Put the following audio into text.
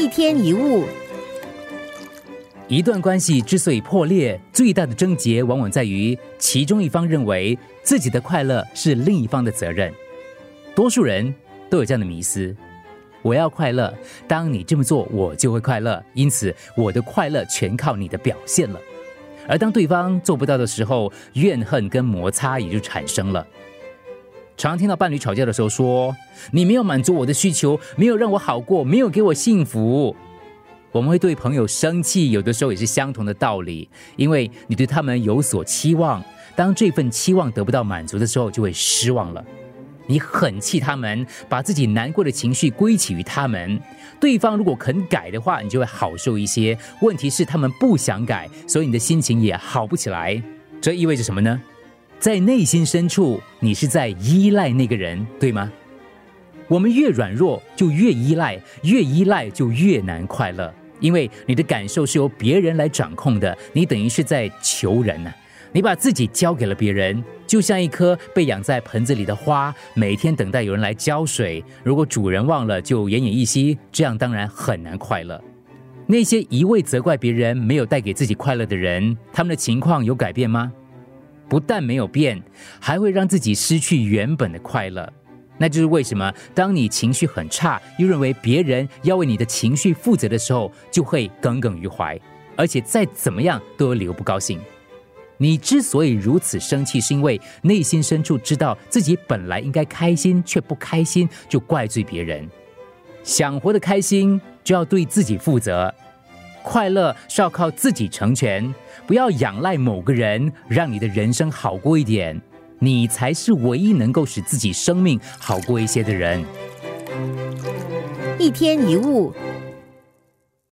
一天一物，一段关系之所以破裂，最大的症结往往在于其中一方认为自己的快乐是另一方的责任。多数人都有这样的迷思：我要快乐，当你这么做，我就会快乐，因此我的快乐全靠你的表现了。而当对方做不到的时候，怨恨跟摩擦也就产生了。常听到伴侣吵架的时候说：“你没有满足我的需求，没有让我好过，没有给我幸福。”我们会对朋友生气，有的时候也是相同的道理，因为你对他们有所期望，当这份期望得不到满足的时候，就会失望了。你很气他们，把自己难过的情绪归起于他们。对方如果肯改的话，你就会好受一些。问题是他们不想改，所以你的心情也好不起来。这意味着什么呢？在内心深处，你是在依赖那个人，对吗？我们越软弱，就越依赖，越依赖就越难快乐，因为你的感受是由别人来掌控的，你等于是在求人呢。你把自己交给了别人，就像一颗被养在盆子里的花，每天等待有人来浇水。如果主人忘了，就奄奄一息，这样当然很难快乐。那些一味责怪别人没有带给自己快乐的人，他们的情况有改变吗？不但没有变，还会让自己失去原本的快乐。那就是为什么，当你情绪很差，又认为别人要为你的情绪负责的时候，就会耿耿于怀，而且再怎么样都有理由不高兴。你之所以如此生气，是因为内心深处知道自己本来应该开心却不开心，就怪罪别人。想活得开心，就要对自己负责。快乐是要靠自己成全，不要仰赖某个人，让你的人生好过一点。你才是唯一能够使自己生命好过一些的人。一天一物，